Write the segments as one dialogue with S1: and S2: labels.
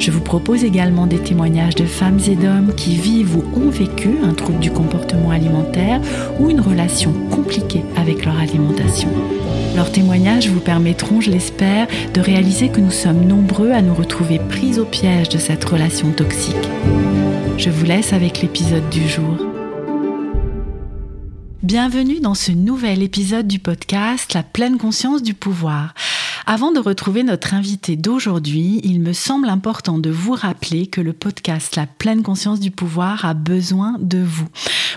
S1: Je vous propose également des témoignages de femmes et d'hommes qui vivent ou ont vécu un trouble du comportement alimentaire ou une relation compliquée avec leur alimentation. Leurs témoignages vous permettront, je l'espère, de réaliser que nous sommes nombreux à nous retrouver pris au piège de cette relation toxique. Je vous laisse avec l'épisode du jour. Bienvenue dans ce nouvel épisode du podcast La pleine conscience du pouvoir. Avant de retrouver notre invité d'aujourd'hui, il me semble important de vous rappeler que le podcast La pleine conscience du pouvoir a besoin de vous.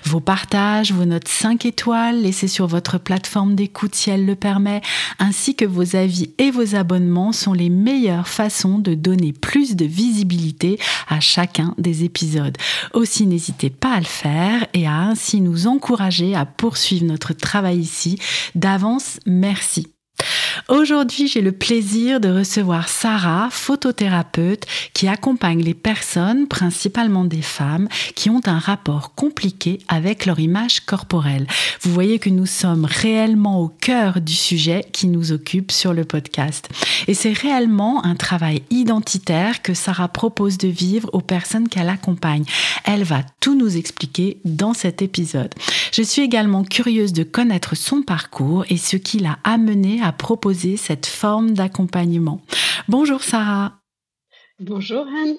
S1: Vos partages, vos notes 5 étoiles laissées sur votre plateforme d'écoute si elle le permet, ainsi que vos avis et vos abonnements sont les meilleures façons de donner plus de visibilité à chacun des épisodes. Aussi, n'hésitez pas à le faire et à ainsi nous encourager à poursuivre notre travail ici. D'avance, merci. Aujourd'hui, j'ai le plaisir de recevoir Sarah, photothérapeute, qui accompagne les personnes, principalement des femmes, qui ont un rapport compliqué avec leur image corporelle. Vous voyez que nous sommes réellement au cœur du sujet qui nous occupe sur le podcast. Et c'est réellement un travail identitaire que Sarah propose de vivre aux personnes qu'elle accompagne. Elle va tout nous expliquer dans cet épisode. Je suis également curieuse de connaître son parcours et ce qui l'a amené à proposer cette forme d'accompagnement. Bonjour Sarah.
S2: Bonjour Anne.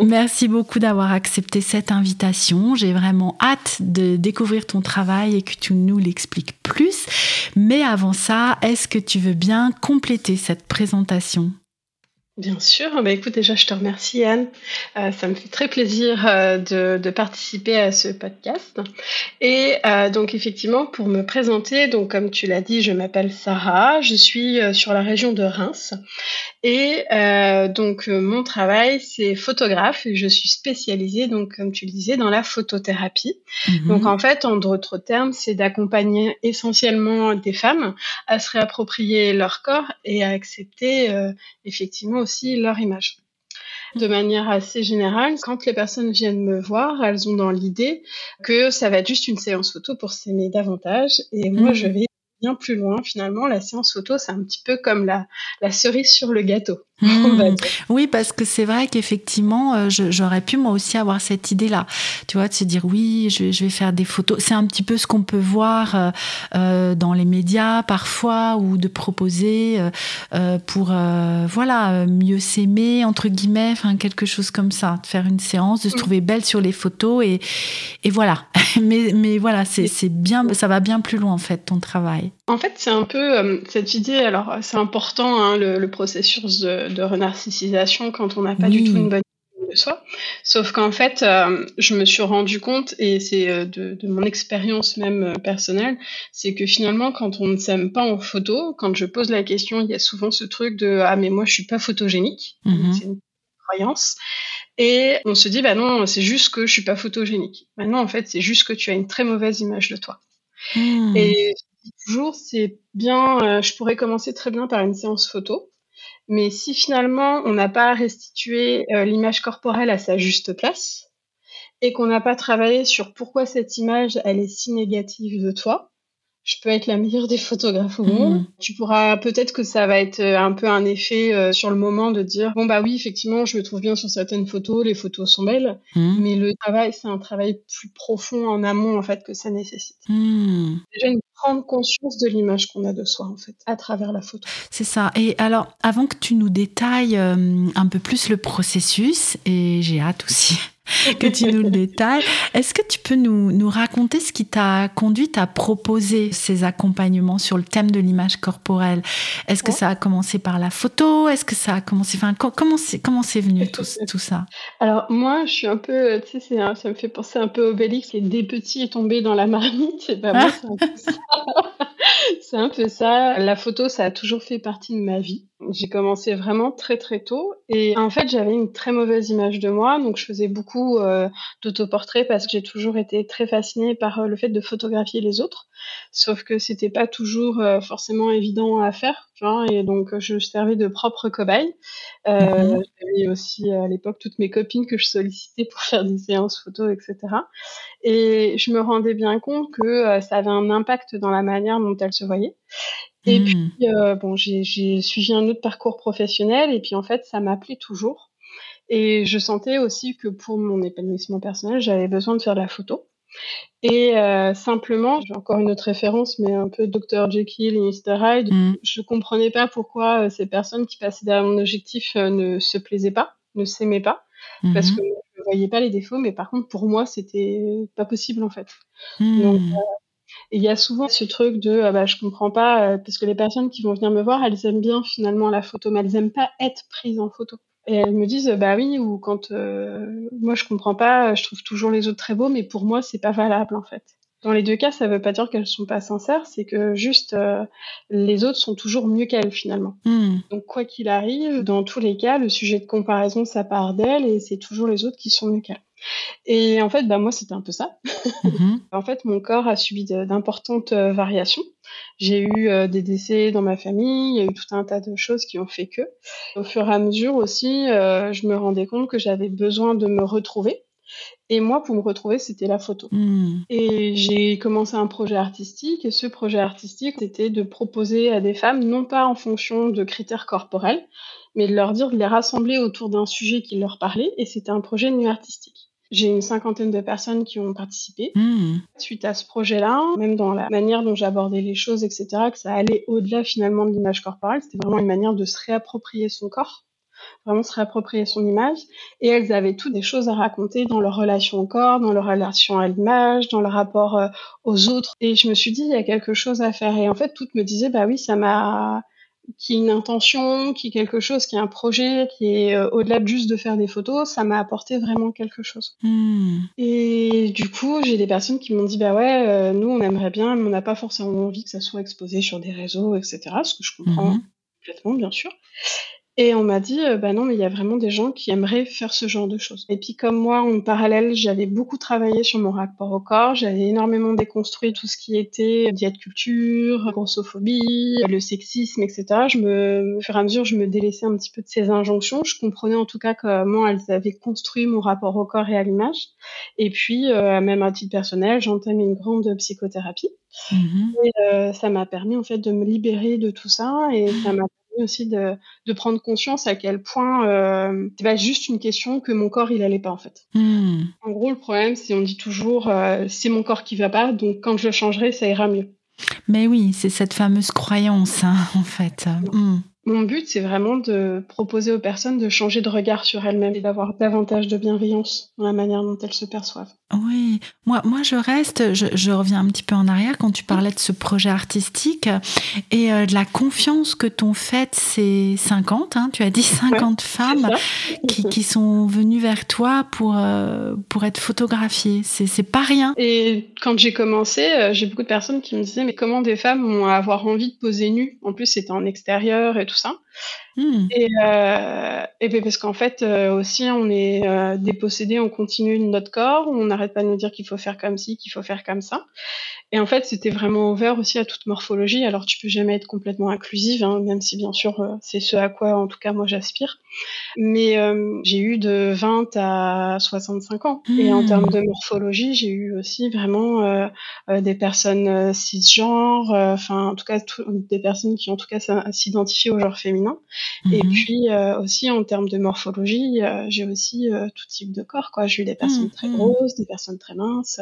S1: Merci beaucoup d'avoir accepté cette invitation. J'ai vraiment hâte de découvrir ton travail et que tu nous l'expliques plus. Mais avant ça, est-ce que tu veux bien compléter cette présentation?
S2: Bien sûr. Bah, écoute, déjà, je te remercie, Anne. Euh, ça me fait très plaisir euh, de, de, participer à ce podcast. Et euh, donc, effectivement, pour me présenter, donc comme tu l'as dit, je m'appelle Sarah. Je suis euh, sur la région de Reims. Et euh, donc, mon travail, c'est photographe et je suis spécialisée, donc, comme tu le disais, dans la photothérapie. Mhm. Donc, en fait, en d'autres termes, c'est d'accompagner essentiellement des femmes à se réapproprier leur corps et à accepter effectivement aussi leur image. De manière assez générale, quand les personnes viennent me voir, elles ont dans l'idée que ça va être juste une séance photo pour s'aimer davantage. Et moi, mmh. je vais bien plus loin. Finalement, la séance photo, c'est un petit peu comme la, la cerise sur le gâteau.
S1: Hmm. Oui, parce que c'est vrai qu'effectivement, euh, j'aurais pu moi aussi avoir cette idée-là. Tu vois, de se dire oui, je, vais faire des photos. C'est un petit peu ce qu'on peut voir euh, euh, dans les médias parfois ou de proposer pour voilà mieux s'aimer entre guillemets, enfin quelque chose comme ça, de faire une séance, de se trouver belle sur les photos et, et voilà. mais mais voilà, c'est bien, ça va bien plus loin en fait ton travail.
S2: En fait, c'est un peu cette idée. Alors, c'est important hein, le, le processus de de, renarcissisation quand on n'a pas du tout une bonne de soi. Sauf qu'en fait, euh, je me suis rendu compte, et c'est euh, de, mon expérience même euh, personnelle, c'est que finalement, quand on ne s'aime pas en photo, quand je pose la question, il y a souvent ce truc de ah mais moi je suis pas photogénique, mhm. c'est une croyance. Et on se dit bah non, c'est juste que je suis pas photogénique. Maintenant, en fait, c'est juste que tu as une très mauvaise image de toi. Hmm. Et toujours, c'est bien, je pourrais commencer très bien par une séance photo. Mais si finalement on n'a pas restitué euh, l'image corporelle à sa juste place et qu'on n'a pas travaillé sur pourquoi cette image elle est si négative de toi, je peux être la meilleure des photographes au monde. Mmh. Tu pourras peut-être que ça va être euh, un peu un effet euh, sur le moment de dire bon bah oui effectivement je me trouve bien sur certaines photos, les photos sont belles, mmh. mais le travail c'est un travail plus profond en amont en fait que ça nécessite. Mmh. Déjà une prendre conscience de l'image qu'on a de soi en fait à travers la photo.
S1: C'est ça. Et alors avant que tu nous détailles euh, un peu plus le processus et j'ai hâte aussi que tu nous le détailles. Est-ce que tu peux nous, nous raconter ce qui t'a conduit à proposer ces accompagnements sur le thème de l'image corporelle? Est-ce que ça a commencé par la photo? Est-ce que ça a commencé, enfin, comment c'est comment c'est venu tout, tout, ça?
S2: Alors moi, je suis un peu, tu sais, ça me fait penser un peu au Obélix qui des petits est tombé dans la marmite. Et ben ça. c'est un peu ça. La photo, ça a toujours fait partie de ma vie. J'ai commencé vraiment très très tôt et en fait j'avais une très mauvaise image de moi donc je faisais beaucoup euh, d'autoportraits parce que j'ai toujours été très fascinée par euh, le fait de photographier les autres sauf que c'était pas toujours euh, forcément évident à faire vois, et donc je servais de propre cobaye. Euh, mhm. J'avais aussi à l'époque toutes mes copines que je sollicitais pour faire des séances photos etc. Et je me rendais bien compte que ça avait un impact dans la manière dont elles se voyaient. Et hmm. puis, euh, bon, j'ai suivi un autre parcours professionnel et puis en fait, ça m'appelait toujours. Et je sentais aussi que pour mon épanouissement personnel, j'avais besoin de faire de la photo. Et euh, simplement, j'ai encore une autre référence, mais un peu Dr. Jekyll et Mr. Hyde, hmm. je comprenais pas pourquoi euh, ces personnes qui passaient derrière mon objectif ne se plaisaient pas, ne s'aimaient pas, parce hmm. que je ne voyais pas les défauts, mais par contre, pour moi, c'était pas possible en fait. Donc, et il y a souvent ce truc de ah bah je comprends pas euh, parce que les personnes qui vont venir me voir, elles aiment bien finalement la photo, mais elles aiment pas être prises en photo. Et elles me disent bah oui ou quand euh, moi je comprends pas, je trouve toujours les autres très beaux, mais pour moi c'est pas valable en fait. Dans les deux cas, ça veut pas dire qu'elles sont pas sincères, c'est que juste euh, les autres sont toujours mieux qu'elles finalement. Hmm. Donc quoi qu'il arrive, dans tous les cas, le sujet de comparaison ça part d'elles et c'est toujours les autres qui sont mieux qu'elles. Et en fait, bah, moi, c'était un peu ça. Mhm. en fait, mon corps a subi d'importantes euh, variations. J'ai eu euh, des décès dans ma famille, il y a eu tout un tas de choses qui ont fait que. Au fur et à mesure aussi, euh, je me rendais compte que j'avais besoin de me retrouver. Et moi, pour me retrouver, c'était la photo. Hmm. Et j'ai commencé un projet artistique. Et ce projet artistique, c'était de proposer à des femmes, non pas en fonction de critères corporels, mais de leur dire de les rassembler autour d'un sujet qui leur parlait. Et c'était un projet de nuit artistique. J'ai une cinquantaine de personnes qui ont participé. Hmm. Suite à ce projet-là, même dans la manière dont j'abordais les choses, etc., que ça allait au-delà finalement de l'image corporelle, c'était vraiment une manière de se réapproprier son corps, vraiment se réapproprier son image. Et elles avaient toutes des choses à raconter dans leur relation au corps, dans leur relation à l'image, dans leur rapport euh, aux autres. Et je me suis dit, il y a quelque chose à faire. Et en fait, toutes me disaient, bah oui, ça m'a qui est une intention, qui est quelque chose, qui est un projet, qui est euh, au-delà de juste de faire des photos, ça m'a apporté vraiment quelque chose. Hmm. Et du coup, j'ai des personnes qui m'ont dit bah ouais, euh, nous on aimerait bien, mais on n'a pas forcément envie que ça soit exposé sur des réseaux, etc. Ce que je comprends mhm. complètement, bien sûr. Et on m'a dit, euh, bah non, mais il y a vraiment des gens qui aimeraient faire ce genre de choses. Et puis comme moi, en parallèle, j'avais beaucoup travaillé sur mon rapport au corps, j'avais énormément déconstruit tout ce qui était diète culture, grossophobie, le sexisme, etc. Je me, au fur et à mesure, je me délaissais un petit peu de ces injonctions. Je comprenais en tout cas comment elles avaient construit mon rapport au corps et à l'image. Et puis, euh, même à titre personnel, j'entame une grande psychothérapie. Mm-hmm. Et euh, ça m'a permis en fait de me libérer de tout ça et ça m'a aussi de, de, prendre conscience à quel point euh, c'est pas juste une question que mon corps il allait pas en fait. Hmm. En gros, le problème, c'est on dit toujours euh, c'est mon corps qui va pas, donc quand je le changerai, ça ira mieux.
S1: Mais oui, c'est cette fameuse croyance hein, en fait. Hmm.
S2: Mon but, c'est vraiment de proposer aux personnes de changer de regard sur elles-mêmes et d'avoir davantage de bienveillance dans la manière dont elles se perçoivent.
S1: Oui, moi, moi je reste, je, reviens un petit peu en arrière quand tu parlais de ce projet artistique et euh, de la confiance que t'ont faite ces 50, hein, tu as dit 50 femmes qui, qui, sont venues vers toi pour, euh, pour être photographiées. C'est pas rien.
S2: Et quand j'ai commencé, euh, j'ai beaucoup de personnes qui me disaient mais comment des femmes vont avoir envie de poser nues? En plus, c'était en extérieur et tout ça. Hmm. Et, euh, et ben, parce qu'en fait euh, aussi on est euh, dépossédé, on continue notre corps, on n'arrête pas de nous dire qu'il faut faire comme ci, qu'il faut faire comme ça. Et en fait c'était vraiment ouvert aussi à toute morphologie. Alors tu peux jamais être complètement inclusive, hein, même si bien sûr euh, c'est ce à quoi en tout cas moi j'aspire. Mais euh, j'ai eu de 20 à 65 ans. Et en hmm. termes de morphologie, j'ai eu aussi vraiment des personnes cisgenres, enfin en tout cas des personnes qui en tout cas s'identifient au genre féminin. Et mhm. puis euh, aussi en termes de morphologie, euh, j'ai aussi euh, tout type de corps. Quoi. J'ai eu des personnes mhm. très grosses, des personnes très minces.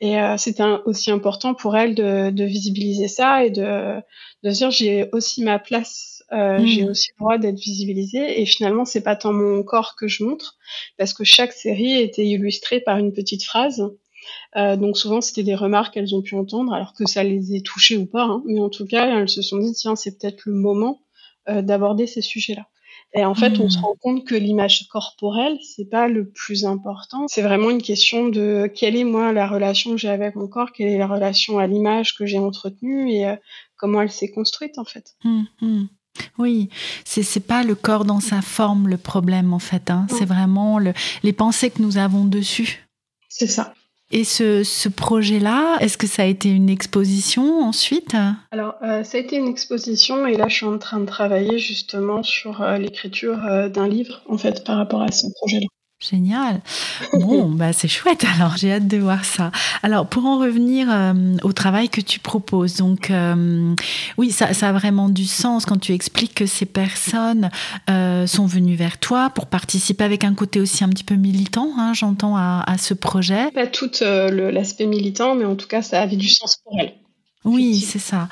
S2: Et c'était aussi important pour elles de, de, visibiliser ça et de, de se dire j'ai aussi ma place, j'ai mhm. aussi le droit d'être visibilisée. Et finalement, c'est pas tant mon corps que je montre, parce que chaque série était illustrée par une petite phrase. Euh, donc souvent c'était des remarques qu'elles ont pu entendre, alors que ça les ait touchées ou pas. Hein. Mais en tout cas, elles se sont dit tiens c'est peut-être le moment euh, d'aborder ces sujets-là. Et en fait, on se hmm. rend compte que l'image corporelle, c'est pas le plus important. C'est vraiment une question de quelle est moi la relation que j'ai avec mon corps, quelle est la relation à l'image que j'ai entretenue et euh, comment elle s'est construite en fait. Hmm,
S1: hmm. Oui, c'est c'est pas le corps dans sa forme le problème en fait. Hein. C'est vraiment le, les pensées que nous avons dessus.
S2: C'est ça.
S1: Et ce, ce projet-là, est-ce que ça a été une exposition ensuite?
S2: Alors, euh, ça a été une exposition et là, je suis en train de travailler justement sur euh, l'écriture euh, d'un livre, en fait, par rapport à ce projet-là.
S1: Génial. Bon, bah c'est chouette. Alors, j'ai hâte de voir ça. Alors, pour en revenir euh, au travail que tu proposes, donc euh, oui, ça, ça, a vraiment du sens quand tu expliques que ces personnes euh, sont venues vers toi pour participer avec un côté aussi un petit peu militant. Hein, J'entends à, à, ce projet.
S2: Pas tout l'aspect militant, mais en tout cas, ça avait du sens pour elles.
S1: Oui, c'est ça.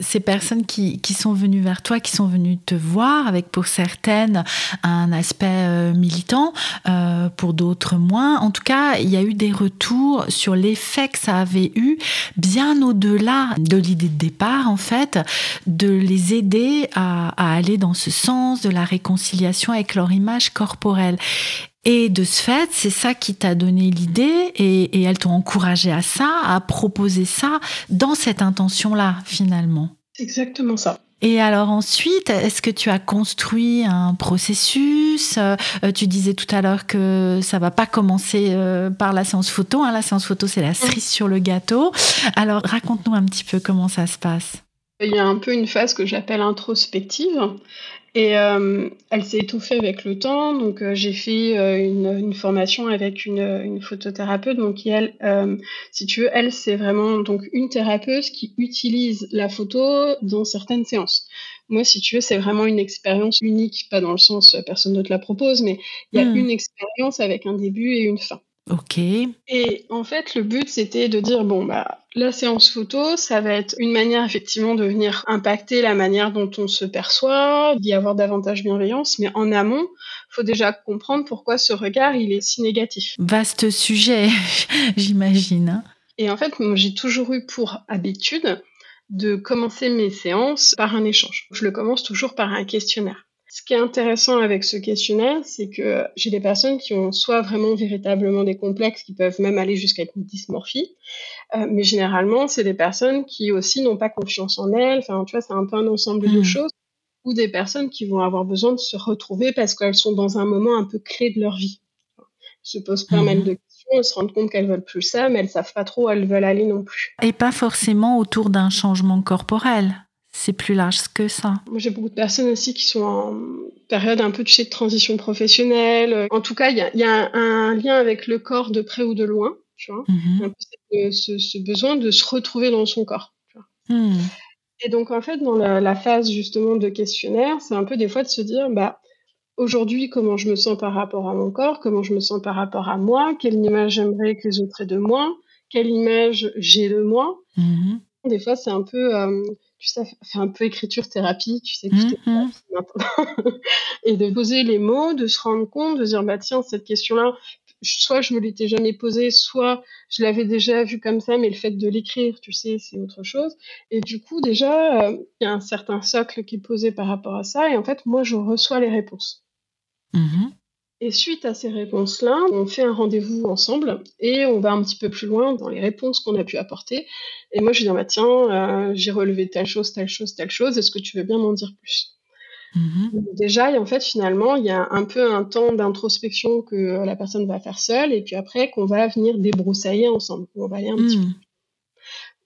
S1: Ces personnes qui, qui, sont venues vers toi, qui sont venues te voir, avec pour certaines un aspect euh, militant, euh, pour d'autres moins. En tout cas, il y a eu des retours sur l'effet que ça avait eu, bien au-delà de l'idée de départ, en fait, de les aider à, à aller dans ce sens de la réconciliation avec leur image corporelle. Et de ce fait, c'est ça qui t'a donné l'idée et, et elles t'ont encouragé à ça, à proposer ça dans cette intention-là, finalement.
S2: C'est exactement ça.
S1: Et alors ensuite, est-ce que tu as construit un processus euh, Tu disais tout à l'heure que ça va pas commencer euh, par la séance photo. Hein. La séance photo, c'est la cerise sur le gâteau. Alors raconte-nous un petit peu comment ça se passe.
S2: Il y a un peu une phase que j'appelle introspective. Et euh, elle s'est étouffée avec le temps. Donc, euh, j'ai fait euh, une, une, formation avec une, une, photothérapeute. Donc, elle, euh, si tu veux, elle, c'est vraiment donc une thérapeute qui utilise la photo dans certaines séances. Moi, si tu veux, c'est vraiment une expérience unique, pas dans le sens personne ne te la propose, mais il y a mmh. une expérience avec un début et une fin.
S1: Ok.
S2: Et en fait, le but, c'était de dire, bon, bah, la séance photo, ça va être une manière effectivement de venir impacter la manière dont on se perçoit, d'y avoir davantage bienveillance, mais en amont, faut déjà comprendre pourquoi ce regard, il est si négatif.
S1: Vaste sujet, j'imagine. Hein.
S2: Et en fait, j'ai toujours eu pour habitude de commencer mes séances par un échange. Je le commence toujours par un questionnaire. Ce qui est intéressant avec ce questionnaire, c'est que j'ai des personnes qui ont soit vraiment véritablement des complexes, qui peuvent même aller jusqu'à une dysmorphie, euh, mais généralement, c'est des personnes qui aussi n'ont pas confiance en elles. Enfin, tu vois, c'est un peu un ensemble mmh. de choses. Ou des personnes qui vont avoir besoin de se retrouver parce qu'elles sont dans un moment un peu clé de leur vie. Elles se posent pas mal mmh. de questions, elles se rendent compte qu'elles veulent plus ça, mais elles savent pas trop où elles veulent aller non plus.
S1: Et pas forcément autour d'un changement corporel c'est plus large que ça.
S2: Moi, j'ai beaucoup de personnes aussi qui sont en période un peu de transition professionnelle. En tout cas, il y a, y a un, lien avec le corps de près ou de loin, tu vois. Mm-hmm. un peu ce, ce, besoin de se retrouver dans son corps. Tu vois. Mm. Et donc, en fait, dans la, la, phase justement de questionnaire, c'est un peu des fois de se dire, bah, aujourd'hui, comment je me sens par rapport à mon corps, comment je me sens par rapport à moi, quelle image j'aimerais que les autres aient de moi, quelle image j'ai de moi. Mm-hmm. Des fois, c'est un peu... Euh, tu sais, fait un peu écriture thérapie, tu sais, que mm maintenant. et de poser les mots, de se rendre compte, de dire, bah tiens, cette question-là, soit je me l'étais jamais posée, soit je l'avais déjà vue comme ça, mais le fait de l'écrire, tu sais, c'est autre chose. Et du coup, déjà, euh, il y a un certain socle qui est posé par rapport à ça, et en fait, moi, je reçois les réponses. Mm et suite à ces réponses-là, on fait un rendez-vous ensemble et on va un petit peu plus loin dans les réponses qu'on a pu apporter. Et moi, je dis, bah, tiens, euh, j'ai relevé telle chose, telle chose, telle chose, est-ce que tu veux bien m'en dire plus? Mm-hmm. Déjà, et en fait, finalement, il y a un peu un temps d'introspection que la personne va faire seule et puis après qu'on va venir débroussailler ensemble. On va aller un petit mm. peu.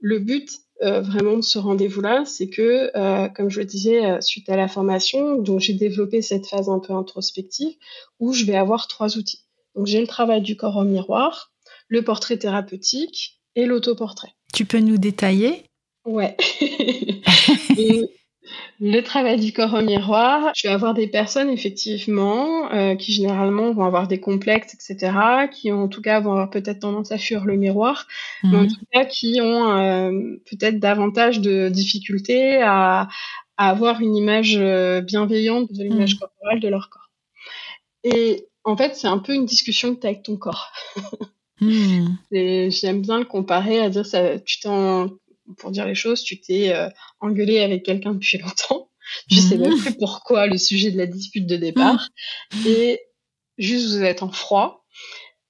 S2: Le but, euh, vraiment de ce rendez-vous-là, c'est que, euh, comme je le disais, euh, suite à la formation, donc j'ai développé cette phase un peu introspective où je vais avoir trois outils. Donc j'ai le travail du corps au miroir, le portrait thérapeutique et l'autoportrait.
S1: Tu peux nous détailler?
S2: Ouais. Le travail du corps au miroir, je vais avoir des personnes effectivement euh, qui généralement vont avoir des complexes, etc., qui en tout cas vont avoir peut-être tendance à fuir le miroir, mais en mhm. tout cas qui ont euh, peut-être davantage de difficultés à, à, avoir une image euh, bienveillante de l'image mhm. corporelle de leur corps. Et en fait, c'est un peu une discussion que tu as avec ton corps. Hmm. J'aime bien le comparer à dire ça, tu t'en pour dire les choses, tu t'es euh, engueulé avec quelqu'un depuis longtemps. Je sais même mhm. plus pourquoi le sujet de la dispute de départ. Mhm. Et juste vous êtes en froid.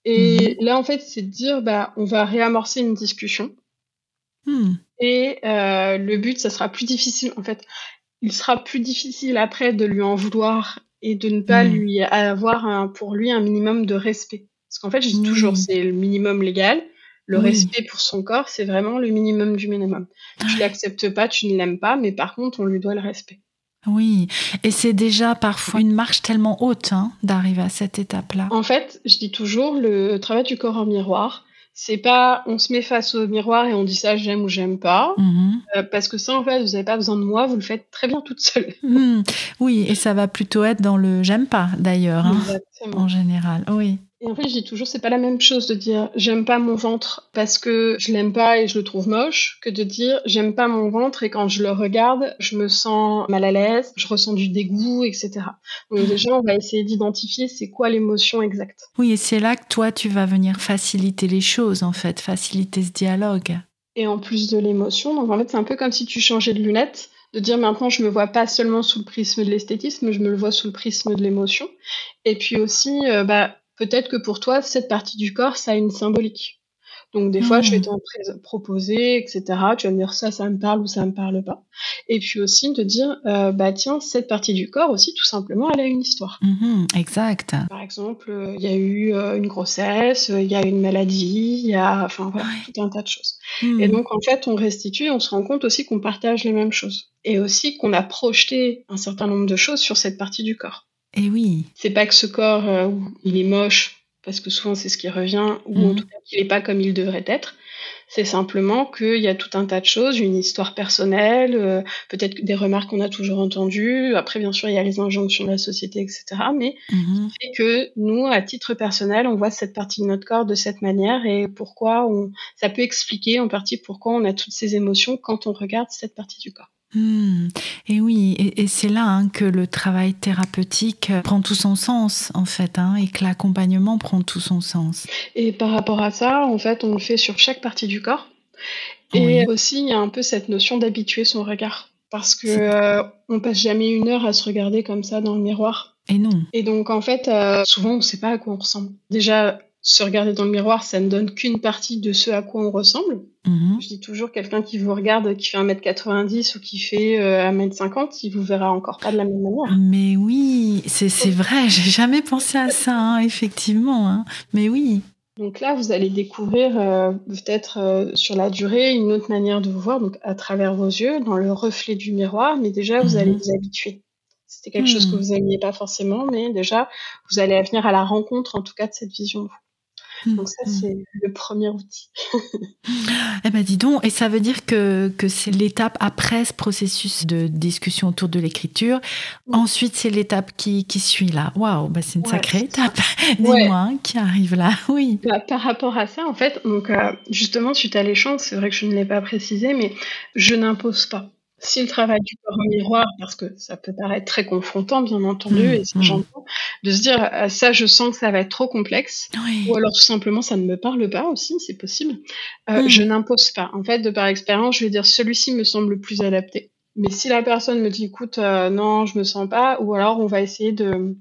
S2: Et mhm. là, en fait, c'est de dire, bah, on va réamorcer une discussion. Et euh, le but, ça sera plus difficile. En fait, il sera plus difficile après de lui en vouloir et de ne pas hmm. lui avoir pour lui un minimum de respect. Parce qu'en fait, je dis toujours, c'est le minimum légal. Le respect pour son corps, c'est vraiment le minimum du minimum. Tu l'acceptes pas, tu ne l'aimes pas, mais par contre, on lui doit le respect.
S1: Oui, et c'est déjà parfois une marche tellement haute hein, d'arriver à cette étape-là.
S2: En fait, je dis toujours, le travail du corps en miroir, c'est pas on se met face au miroir et on dit ça j'aime ou j'aime pas mhm. euh, parce que ça en fait vous n'avez pas besoin de moi vous le faites très bien toute seule
S1: mhm. oui et ça va plutôt être dans le j'aime pas d'ailleurs hein, en général oui
S2: et en fait, je dis toujours, c'est pas la même chose de dire j'aime pas mon ventre parce que je l'aime pas et je le trouve moche que de dire j'aime pas mon ventre et quand je le regarde, je me sens mal à l'aise, je ressens du dégoût, etc. Donc déjà, on va essayer d'identifier c'est quoi l'émotion exacte.
S1: Oui, et c'est là que toi, tu vas venir faciliter les choses, en fait, faciliter ce dialogue.
S2: Et en plus de l'émotion, donc en fait, c'est un peu comme si tu changeais de lunettes de dire maintenant je me vois pas seulement sous le prisme de l'esthétisme, je me le vois sous le prisme de l'émotion. Et puis aussi, euh, bah, peut-être que pour toi, cette partie du corps, ça a une symbolique. Donc des fois, je vais hmm. t'en proposer, etc. Tu vas me dire ça, ça me parle ou ça me parle pas. Et puis aussi de dire, euh, bah tiens, cette partie du corps aussi, tout simplement, elle a une histoire.
S1: Hmm, exact.
S2: Par exemple, euh, il y a eu euh, une grossesse, il y a une maladie, il y a, enfin voilà, tout un tas de choses. Hmm. Et donc en fait, on restitue, on se rend compte aussi qu'on partage les mêmes choses, et aussi qu'on a projeté un certain nombre de choses sur cette partie du corps.
S1: Et eh oui.
S2: C'est pas que ce corps, euh, il est moche, parce que souvent c'est ce qui revient, ou en mhm. tout cas qu'il n'est pas comme il devrait être. C'est simplement qu'il y a tout un tas de choses, une histoire personnelle, euh, peut-être des remarques qu'on a toujours entendues. Après, bien sûr, il y a les injonctions de la société, etc. Mais mm fait que nous, à titre personnel, on voit cette partie de notre corps de cette manière et pourquoi on, ça peut expliquer en partie pourquoi on a toutes ces émotions quand on regarde cette partie du corps.
S1: Hmm. Et oui, et, c'est là hein, que le travail thérapeutique prend tout son sens, en fait, hein, et que l'accompagnement prend tout son sens.
S2: Et par rapport à ça, en fait, on le fait sur chaque partie du corps. Et aussi, il y a un peu cette notion d'habituer son regard. Parce que euh, on passe jamais une heure à se regarder comme ça dans le miroir.
S1: Et non.
S2: Et donc, en fait, euh, souvent, on ne sait pas à quoi on ressemble. Déjà, se regarder dans le miroir, ça ne donne qu'une partie de ce à quoi on ressemble. Mhm. Je dis toujours, quelqu'un qui vous regarde, qui fait 1m90 ou qui fait 1m50, euh, il vous verra encore pas de la même manière.
S1: Mais oui, c'est vrai, j'ai jamais pensé à ça, hein, effectivement. Hein. Mais oui.
S2: Donc là, vous allez découvrir euh, peut-être euh, sur la durée une autre manière de vous voir, donc à travers vos yeux, dans le reflet du miroir, mais déjà, vous allez mhm. vous habituer. C'était quelque chose que hmm. vous n'aimiez pas forcément, mais déjà, vous allez venir à la rencontre, en tout cas, de cette vision de vous. Donc ça, mm. c'est le premier outil.
S1: eh ben dis donc, et ça veut dire que, que c'est l'étape après ce processus de discussion autour de l'écriture. Ensuite, c'est l'étape qui, qui suit là. Waouh, bah c'est une sacrée étape. Dis-moi, hein, qui arrive là. Oui.
S2: Bah, par rapport à ça, en fait, donc euh, justement, suite à l'échange, c'est vrai que je ne l'ai pas précisé, mais je n'impose pas. Si le travail du corps en miroir, parce que ça peut paraître très confrontant, bien entendu, mmh, et ça mmh. j'entends, de se dire ah, ça, je sens que ça va être trop complexe, ou alors tout simplement ça ne me parle pas aussi, c'est possible. Euh, mmh. Je n'impose pas. En fait, de par expérience, je vais dire celui-ci me semble le plus adapté. Mais si la personne me dit écoute, euh, non, je me sens pas, ou alors on va essayer de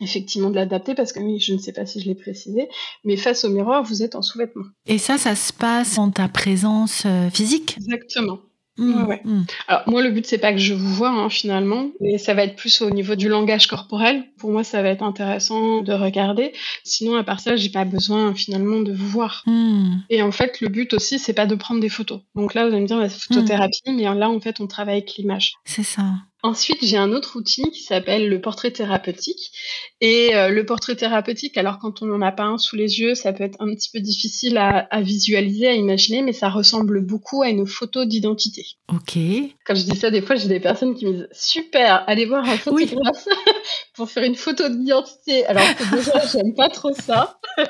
S2: effectivement de l'adapter parce que oui, je ne sais pas si je l'ai précisé, mais face au miroir, vous êtes en sous-vêtements.
S1: Et ça, ça se passe en ta présence euh, physique?
S2: Exactement. Mmh, ouais, mmh. Alors moi le but c'est pas que je vous vois hein, finalement, mais ça va être plus au niveau du langage corporel. Pour moi ça va être intéressant de regarder. Sinon à part ça j'ai pas besoin finalement de vous voir. Mmh. Et en fait le but aussi c'est pas de prendre des photos. Donc là vous allez me dire la photothérapie, mais là en fait on travaille avec l'image.
S1: C'est ça.
S2: Ensuite, j'ai un autre outil qui s'appelle le portrait thérapeutique. Et euh, le portrait thérapeutique, alors quand on n'en a pas un sous les yeux, ça peut être un petit peu difficile à, visualiser, à imaginer, mais ça ressemble beaucoup à une photo d'identité.
S1: Ok.
S2: Quand je dis ça, des fois, j'ai des personnes qui me disent super, allez voir un photographe pour faire une photo d'identité. Alors que déjà, j'aime pas trop ça.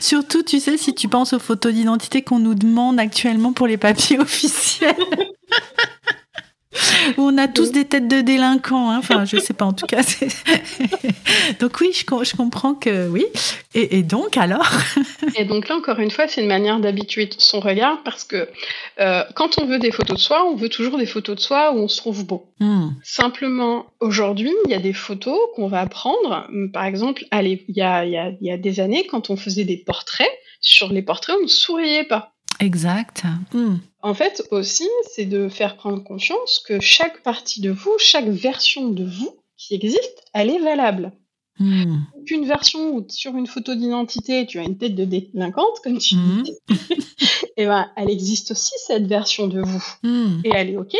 S1: Surtout, tu sais, si tu penses aux photos d'identité qu'on nous demande actuellement pour les papiers officiels. on a tous des têtes de délinquants. Hein. Enfin, je sais pas, en tout cas. donc oui, je, je, comprends que oui. Et, donc alors
S2: Et donc là, encore une fois, c'est une manière d'habituer son regard parce que euh, quand on veut des photos de soi, on veut toujours des photos de soi où on se trouve beau. Hmm. Simplement, aujourd'hui, il y a des photos qu'on va prendre. Par exemple, allez, il y a, y, a, y a des années, quand on faisait des portraits, sur les portraits, on ne souriait pas.
S1: Exact. Hmm.
S2: En fait, aussi, c'est de faire prendre conscience que chaque partie de vous, chaque version de vous qui existe, elle est valable. Hmm. Une version où sur une photo d'identité, tu as une tête de délinquante, comme tu hmm. dis, et ben, elle existe aussi cette version de vous. Hmm. Et elle est OK.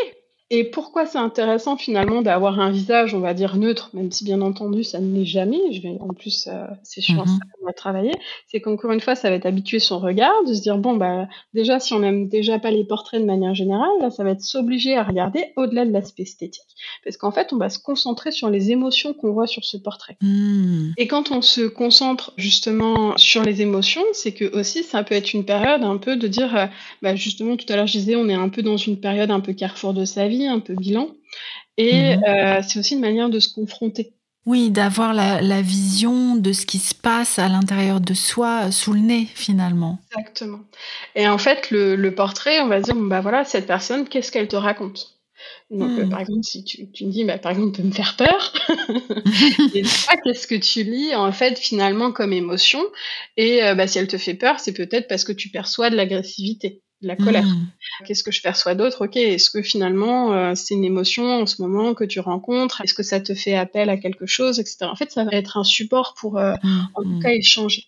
S2: Et pourquoi c'est intéressant finalement d'avoir un visage, on va dire neutre, même si bien entendu ça ne l'est jamais. Je vais en plus, euh, c'est sur ça qu'on va travailler. C'est qu'encore une fois, ça va être habituer son regard, de se dire bon bah déjà si on n'aime déjà pas les portraits de manière générale, là ça va être s'obliger à regarder au-delà de l'aspect esthétique, parce qu'en fait on va se concentrer sur les émotions qu'on voit sur ce portrait. Hmm. Et quand on se concentre justement sur les émotions, c'est que aussi ça peut être une période un peu de dire, euh, bah justement tout à l'heure je disais, on est un peu dans une période un peu carrefour de sa vie un peu bilan. Et mhm. euh, c'est aussi une manière de se confronter.
S1: Oui, d'avoir la, vision de ce qui se passe à l'intérieur de soi, sous le nez, finalement.
S2: Exactement. Et en fait, le, portrait, on va dire, bah voilà, cette personne, qu'est-ce qu'elle te raconte? Donc, euh, hmm. par exemple, si tu, tu me dis, bah, par exemple, peut me faire peur, qu'est-ce que tu lis, en fait, finalement, comme émotion? Et euh, bah, si elle te fait peur, c'est peut-être parce que tu perçois de l'agressivité la colère. Hmm. Qu'est-ce que je perçois d'autre? Ok, est-ce que finalement euh, c'est une émotion en ce moment que tu rencontres? Est-ce que ça te fait appel à quelque chose, etc. En fait, ça va être un support pour, euh, hmm. en tout cas, échanger.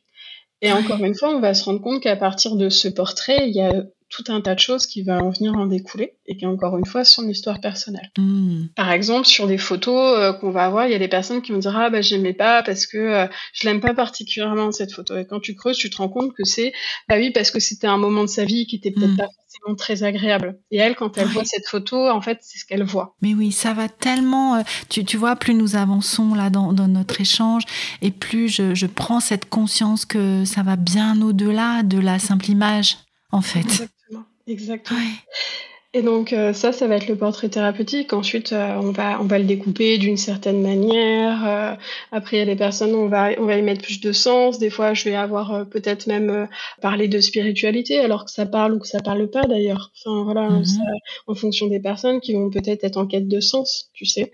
S2: Et encore une fois, on va se rendre compte qu'à partir de ce portrait, il y a tout un tas de choses qui vont en venir en découler et qui, encore une fois, sont une histoire personnelle. Hmm. Par exemple, sur des photos euh, qu'on va avoir, il y a des personnes qui vont dire Ah, bah, j'aimais pas parce que euh, je l'aime pas particulièrement cette photo. Et quand tu creuses, tu te rends compte que c'est, bah oui, parce que c'était un moment de sa vie qui était peut-être hmm. pas forcément très agréable. Et elle, quand elle voit cette photo, en fait, c'est ce qu'elle voit.
S1: Mais oui, ça va tellement. Euh, tu, tu, vois, plus nous avançons là dans, dans notre échange et plus je, je prends cette conscience que ça va bien au-delà de la simple image, en fait.
S2: Exactement. Et donc euh, ça, ça va être le portrait thérapeutique. Ensuite, euh, on va on va le découper d'une certaine manière. Euh, après, il y a des personnes, on va on va y mettre plus de sens. Des fois, je vais avoir peut-être même parler de spiritualité, alors que ça parle ou que ça parle pas d'ailleurs. Enfin voilà, mhm. en fonction des personnes qui vont peut-être être en quête de sens, tu sais.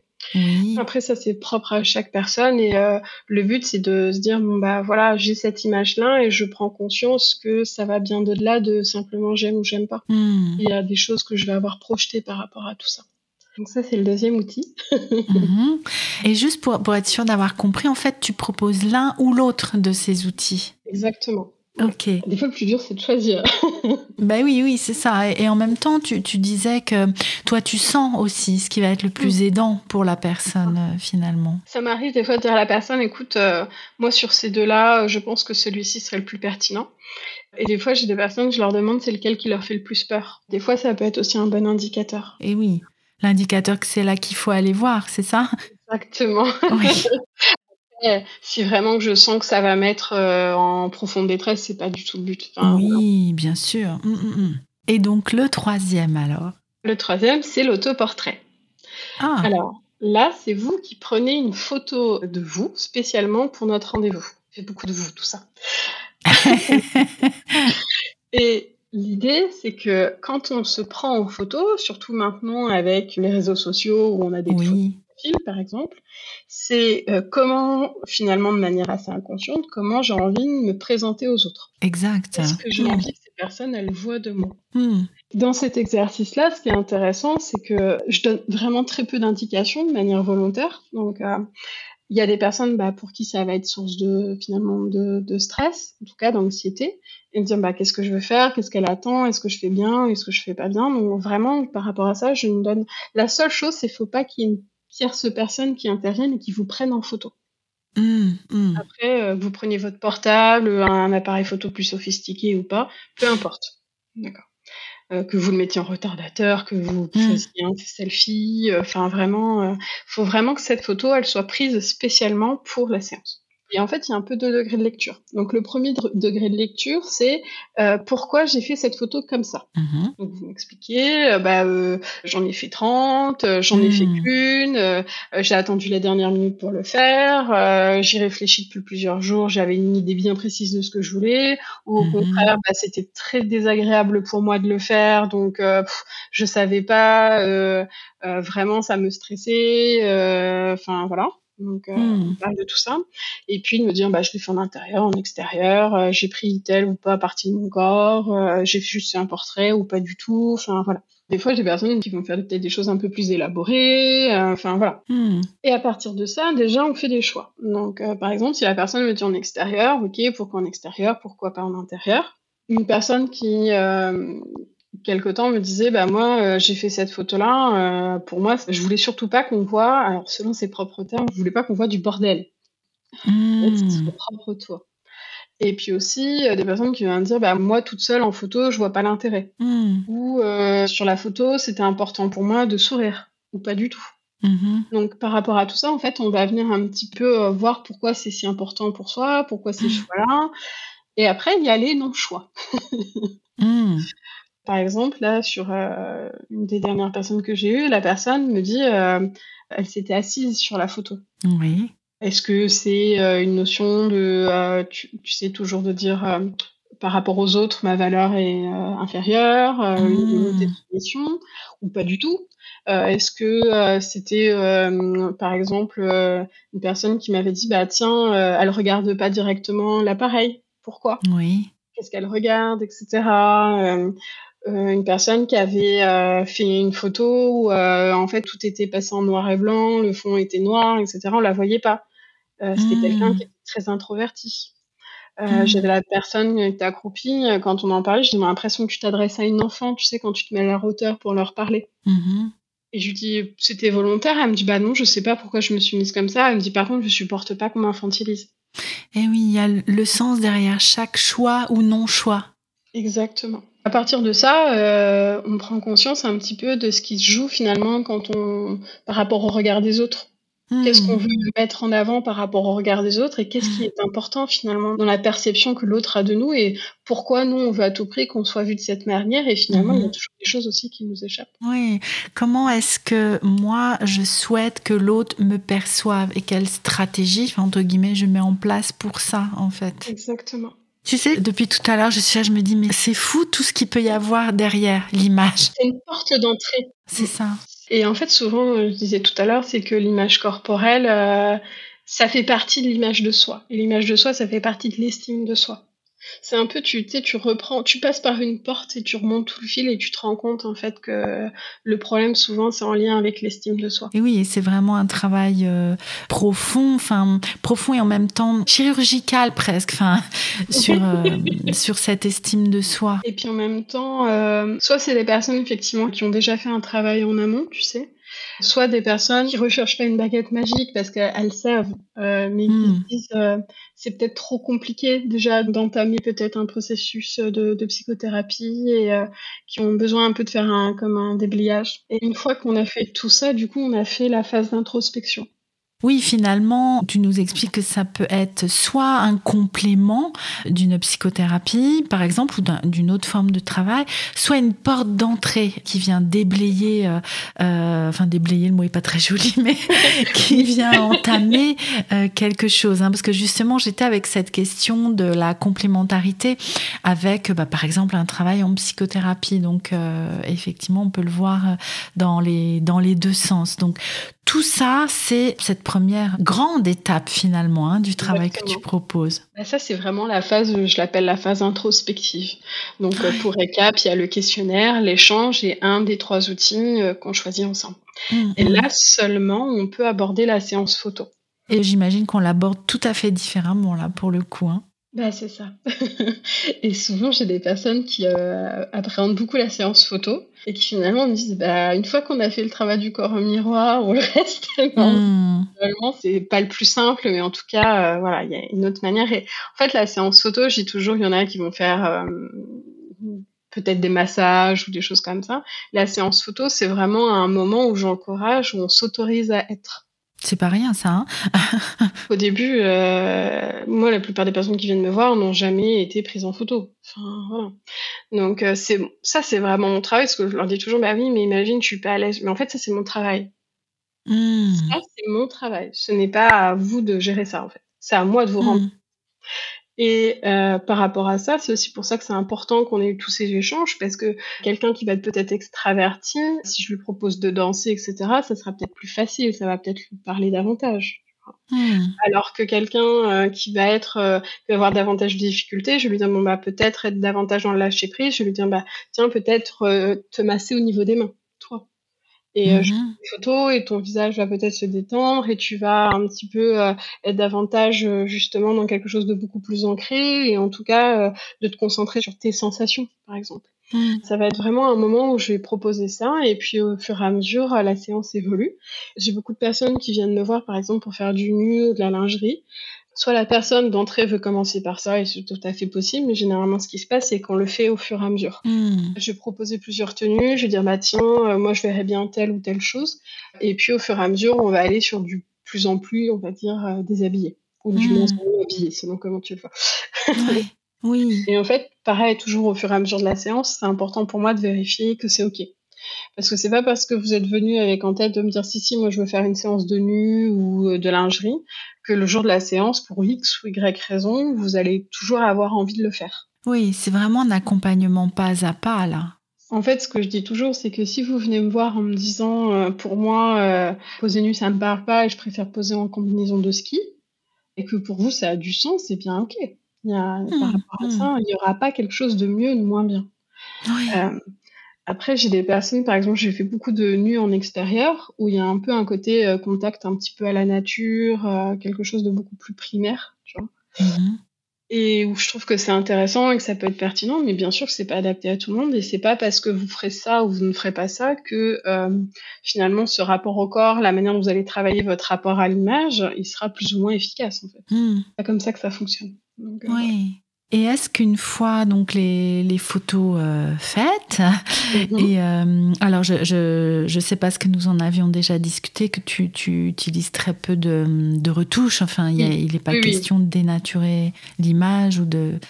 S2: Après, ça, c'est propre à chaque personne. Et euh, le but, c'est de se dire, bon, bah voilà, j'ai cette image-là et je prends conscience que ça va bien au-delà de simplement j'aime ou j'aime pas. Hmm. Il y a des choses que je vais avoir projetées par rapport à tout ça. Donc ça, c'est le deuxième outil.
S1: Mhm. Et juste pour, pour être sûr d'avoir compris, en fait, tu proposes l'un ou l'autre de ces outils?
S2: Exactement.
S1: Ok.
S2: Des fois, le plus dur, c'est de choisir.
S1: ben oui, oui, c'est ça. Et, en même temps, tu, tu, disais que toi, tu sens aussi ce qui va être le plus mm. aidant pour la personne, euh, finalement.
S2: Ça m'arrive des fois de dire à la personne, écoute, euh, moi, sur ces deux-là, je pense que celui-ci serait le plus pertinent. Et des fois, j'ai des personnes, je leur demande c'est lequel qui leur fait le plus peur. Des fois, ça peut être aussi un bon indicateur.
S1: Et oui, l'indicateur que c'est là qu'il faut aller voir, c'est ça?
S2: Exactement. Oui. si vraiment je sens que ça va mettre euh, en profonde détresse, c'est pas du tout le but.
S1: oui, bien sûr. Mm, mm, mm. Et donc le troisième alors?
S2: Le troisième, c'est l'autoportrait. Ah. Alors là, c'est vous qui prenez une photo de vous spécialement pour notre rendez-vous. J'ai beaucoup de vous, tout ça. Et l'idée, c'est que quand on se prend en photo, surtout maintenant avec les réseaux sociaux où on a des oui par exemple, c'est euh, comment, finalement, de manière assez inconsciente, comment j'ai envie de me présenter aux autres.
S1: Exact.
S2: Est-ce que j'ai hmm. envie que ces personnes, elles voient de moi? Hmm. Dans cet exercice-là, ce qui est intéressant, c'est que je donne vraiment très peu d'indications de manière volontaire. Donc, euh, il y a des personnes bah, pour qui ça va être source de finalement de, stress, en tout cas d'anxiété, et me dire bah, qu'est-ce que je veux faire, qu'est-ce qu'elle attend, est-ce que je fais bien, est-ce que je fais pas bien? Donc vraiment par rapport à ça, je me donne la seule chose, c'est faut pas qu'il y ait une tierces personnes qui interviennent et qui vous prennent en photo. Mmh, mmh. Après, euh, vous prenez votre portable, un appareil photo plus sophistiqué ou pas, peu importe. D'accord. Euh, que vous le mettiez en retardateur, que vous mmh. fassiez un selfie, euh, enfin vraiment, il faut vraiment que cette photo, elle soit prise spécialement pour la séance. Et en fait, il y a un peu deux degrés de lecture. Donc, le premier degré de lecture, c'est euh, pourquoi j'ai fait cette photo comme ça. Mhm. Donc, vous m'expliquez, euh, bah, euh, j'en ai fait 30, euh, j'en ai fait mhm. qu'une, j'ai attendu la dernière minute pour le faire, j'y réfléchi depuis plusieurs jours, j'avais une idée bien précise de ce que je voulais, ou au mhm. contraire, bah, c'était très désagréable pour moi de le faire, donc pff, je savais pas, vraiment, ça me stressait, enfin voilà. Donc, euh, hmm. on parle de tout ça. Et puis, de me dire, bah, je l'ai fait en intérieur, en extérieur, euh, j'ai pris telle ou pas partie de mon corps, euh, j'ai juste fait un portrait ou pas du tout. Enfin, voilà. Des fois, j'ai des personnes qui vont faire peut-être des choses un peu plus élaborées. Enfin, voilà. Hmm. Et à partir de ça, déjà, on fait des choix. Donc, par exemple, si la personne me dit en extérieur, ok, pourquoi en extérieur, pourquoi pas en intérieur? Une personne qui quelque temps me disait bah moi euh, j'ai fait cette photo là euh, pour moi je voulais surtout pas qu'on voit alors selon ses propres termes je voulais pas qu'on voit du bordel. Mmh. c'est propre toi et puis aussi euh, des personnes qui viennent dire bah moi toute seule en photo je vois pas l'intérêt. Hmm. ou sur la photo c'était important pour moi de sourire. Ou pas du tout. Mmh donc par rapport à tout ça en fait on va venir un petit peu voir pourquoi c'est si important pour soi pourquoi ces mmh. choix là et après il y a les non choix Par exemple, là, sur euh, une des dernières personnes que j'ai eues, la personne me dit euh, elle s'était assise sur la photo.
S1: Oui.
S2: Est-ce que c'est euh, une notion de, tu, sais, toujours de dire par rapport aux autres, ma valeur est inférieure, une hmm. définition, ou pas du tout? Est-ce que c'était, par exemple, une personne qui m'avait dit, bah tiens, elle regarde pas directement l'appareil, pourquoi?
S1: Oui.
S2: Qu'est-ce qu'elle regarde, etc. Euh, une personne qui avait euh, fait une photo où euh, en fait tout était passé en noir et blanc, le fond était noir, etc. On la voyait pas. C'était quelqu'un hmm. qui était très introverti. Hmm. J'avais la personne qui était accroupie. Quand on en parlait, j'ai l'impression que tu t'adresses à une enfant, tu sais, quand tu te mets à leur hauteur pour leur parler.
S1: Hmm.
S2: Et je lui dis, c'était volontaire. Elle me dit, bah non, je sais pas pourquoi je me suis mise comme ça. Elle me dit, par contre, je supporte pas qu'on m'infantilise.
S1: Et eh oui, il y a le sens derrière chaque choix ou non choix.
S2: Exactement. À partir de ça, euh, on prend conscience un petit peu de ce qui se joue finalement quand on, par rapport au regard des autres. Qu'est-ce qu'on hmm. veut mettre en avant par rapport au regard des autres et qu'est-ce qui est important finalement dans la perception que l'autre a de nous et pourquoi nous on veut à tout prix qu'on soit vu de cette manière et finalement il y a hmm. toujours des choses aussi qui nous échappent.
S1: Oui, comment est-ce que moi je souhaite que l'autre me perçoive et quelle stratégie entre guillemets je mets en place pour ça en fait?
S2: Exactement.
S1: Tu sais, depuis tout à l'heure, je suis là, je me dis, mais c'est fou tout ce qu'il peut y avoir derrière l'image.
S2: C'est une porte d'entrée.
S1: C'est ça.
S2: Et en fait, souvent, je disais tout à l'heure, c'est que l'image corporelle, euh, ça fait partie de l'image de soi. Et l'image de soi, ça fait partie de l'estime de soi. C'est un peu, tu sais, tu reprends, tu passes par une porte et tu remontes tout le fil et tu te rends compte en fait que le problème souvent c'est en lien avec l'estime de soi.
S1: Et oui, c'est vraiment un travail euh, profond, enfin profond et en même temps chirurgical presque, enfin sur euh, sur cette estime de soi.
S2: Et puis en même temps, euh, soit c'est des personnes effectivement qui ont déjà fait un travail en amont, tu sais, soit des personnes qui recherchent pas une baguette magique parce qu'elles savent, euh, mais qui hmm. disent euh, c'est peut-être trop compliqué déjà d'entamer peut-être un processus de, de psychothérapie et euh, qui ont besoin un peu de faire un comme un déblayage. Et une fois qu'on a fait tout ça, du coup, on a fait la phase d'introspection.
S1: Oui, finalement, tu nous expliques que ça peut être soit un complément d'une psychothérapie, par exemple, ou d'une autre forme de travail, soit une porte d'entrée qui vient déblayer, euh, euh, enfin déblayer, le mot est pas très joli, mais qui vient entamer euh, quelque chose. Hein, parce que justement, j'étais avec cette question de la complémentarité avec, bah, par exemple, un travail en psychothérapie. Donc, effectivement, on peut le voir dans les, deux sens. Tout ça, c'est cette première grande étape finalement hein, du travail que tu proposes.
S2: Bah, ça, c'est vraiment la phase, je l'appelle la phase introspective. Donc, euh, pour récap, il y a le questionnaire, l'échange et un des trois outils euh, qu'on choisit ensemble. Mmh, et là seulement, on peut aborder la séance photo.
S1: Et j'imagine qu'on l'aborde tout à fait différemment là pour le coup. Hein.
S2: Bah, c'est ça. et souvent, j'ai des personnes qui euh, appréhendent beaucoup la séance photo et qui finalement me disent bah, une fois qu'on a fait le travail du corps au miroir, ou le reste. Hmm. c'est pas le plus simple, mais en tout cas, euh, voilà, il y a une autre manière. Et en fait, la séance photo, j'ai toujours, il y en a qui vont faire. Euh, peut-être des massages ou des choses comme ça. La séance photo, c'est vraiment un moment où j'encourage, où on s'autorise à être.
S1: C'est pas rien ça. Hein
S2: Au début, euh, moi, la plupart des personnes qui viennent me voir n'ont jamais été prises en photo. Enfin, voilà. Donc euh, c'est ça, c'est vraiment mon travail, parce que je leur dis toujours, bah oui, mais imagine, je suis pas à l'aise. Mais en fait, ça c'est mon travail.
S1: Hmm.
S2: Ça c'est mon travail. Ce n'est pas à vous de gérer ça en fait. C'est à moi de vous rendre. Hmm. Et euh, par rapport à ça, c'est aussi pour ça que c'est important qu'on ait eu tous ces échanges, parce que quelqu'un qui va être peut-être extraverti, si je lui propose de danser, etc., ça sera peut-être plus facile, ça va peut-être lui parler davantage. Hmm. Alors que quelqu'un euh, qui va être euh, va avoir davantage de difficultés, je lui dire bon bah peut-être être davantage dans le lâcher prise. Je lui dire bah tiens peut-être euh, te masser au niveau des mains, Et je mhm. fais des photos et ton visage va peut-être se détendre et tu vas un petit peu être davantage justement dans quelque chose de beaucoup plus ancré et en tout cas de te concentrer sur tes sensations par exemple. Mm. Ça va être vraiment un moment où je vais proposer ça et puis au fur et à mesure, la séance évolue. J'ai beaucoup de personnes qui viennent me voir par exemple pour faire du nu ou de la lingerie. Soit la personne d'entrée veut commencer par ça et c'est tout à fait possible, mais généralement ce qui se passe c'est qu'on le fait au fur et à mesure. Mm. Je vais proposer plusieurs tenues, je vais dire bah tiens, euh, moi je verrais bien telle ou telle chose et puis au fur et à mesure on va aller sur du plus en plus, on va dire, euh, déshabillé ou du mm. moins habillé selon comment tu le vois.
S1: Oui.
S2: Et en fait, pareil, toujours au fur et à mesure de la séance, c'est important pour moi de vérifier que c'est OK. Parce que c'est pas parce que vous êtes venu avec en tête de me dire si si moi je veux faire une séance de nu ou euh, de lingerie que le jour de la séance pour X ou Y raison vous allez toujours avoir envie de le faire.
S1: Oui, c'est vraiment un accompagnement pas à pas là.
S2: En fait, ce que je dis toujours, c'est que si vous venez me voir en me disant euh, pour moi euh, poser nu ça me parle pas et je préfère poser en combinaison de ski et que pour vous ça a du sens, c'est bien ok. Il par mmh, rapport à mmh. ça, il n'y aura pas quelque chose de mieux ou de moins bien. Euh, après, j'ai des personnes, par exemple, j'ai fait beaucoup de nuits en extérieur où il y a un peu un côté euh, contact un petit peu à la nature, euh, quelque chose de beaucoup plus primaire, tu vois. Mmh. Et où je trouve que c'est intéressant et que ça peut être pertinent, mais bien sûr que c'est pas adapté à tout le monde et c'est pas parce que vous ferez ça ou vous ne ferez pas ça que finalement ce rapport au corps, la manière dont vous allez travailler votre rapport à l'image, il sera plus ou moins efficace en fait. C'est pas comme ça que ça fonctionne.
S1: Euh, oui. Et est-ce qu'une fois donc les, les photos euh, faites, mhm. et euh, alors je, je, je, sais pas ce que nous en avions déjà discuté, que tu, tu utilises très peu de, de retouches, enfin il n'est pas question de dénaturer l'image ou de,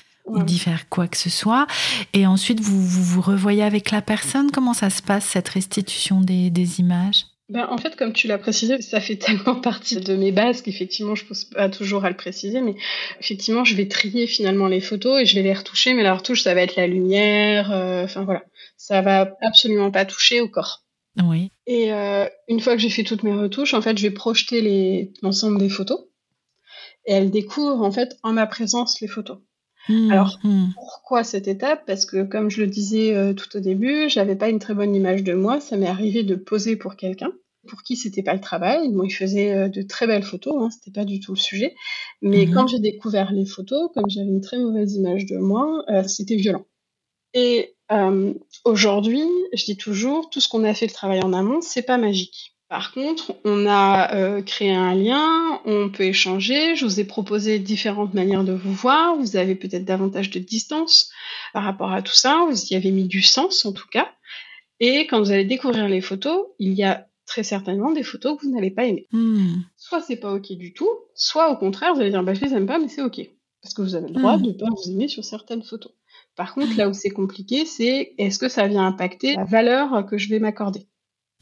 S1: d'y faire quoi que ce soit. Et ensuite vous, vous, vous revoyez avec la personne, comment ça se passe cette restitution des, des images?
S2: Ben, en fait, comme tu l'as précisé, ça fait tellement partie de mes bases qu'effectivement, je ne pose pas toujours à le préciser, mais effectivement, je vais trier finalement les photos et je vais les retoucher, mais la retouche, ça va être la lumière, euh, enfin voilà, ça va absolument pas toucher au corps.
S1: Oui.
S2: Et euh, une fois que j'ai fait toutes mes retouches, en fait, je vais projeter l'ensemble des photos et elle découvre en fait en ma présence les photos. Mmh, Alors, mmh. pourquoi cette étape? Parce que, comme je le disais euh, tout au début, j'avais pas une très bonne image de moi. Ça m'est arrivé de poser pour quelqu'un pour qui c'était pas le travail. Bon, il faisait euh, de très belles photos, hein, c'était pas du tout le sujet. Mais mmh. quand j'ai découvert les photos, comme j'avais une très mauvaise image de moi, euh, c'était violent. Et aujourd'hui, je dis toujours, tout ce qu'on a fait le travail en amont, c'est pas magique. Par contre, on a euh, créé un lien, on peut échanger, je vous ai proposé différentes manières de vous voir, vous avez peut-être davantage de distance par rapport à tout ça, vous y avez mis du sens en tout cas. Et quand vous allez découvrir les photos, il y a très certainement des photos que vous n'allez pas aimer. Hmm. Soit c'est pas ok du tout, soit au contraire vous allez dire bah je les aime pas mais c'est ok parce que vous avez le droit hmm. de pas vous aimer sur certaines photos. Par contre là où c'est compliqué c'est est-ce que ça vient impacter la valeur que je vais m'accorder?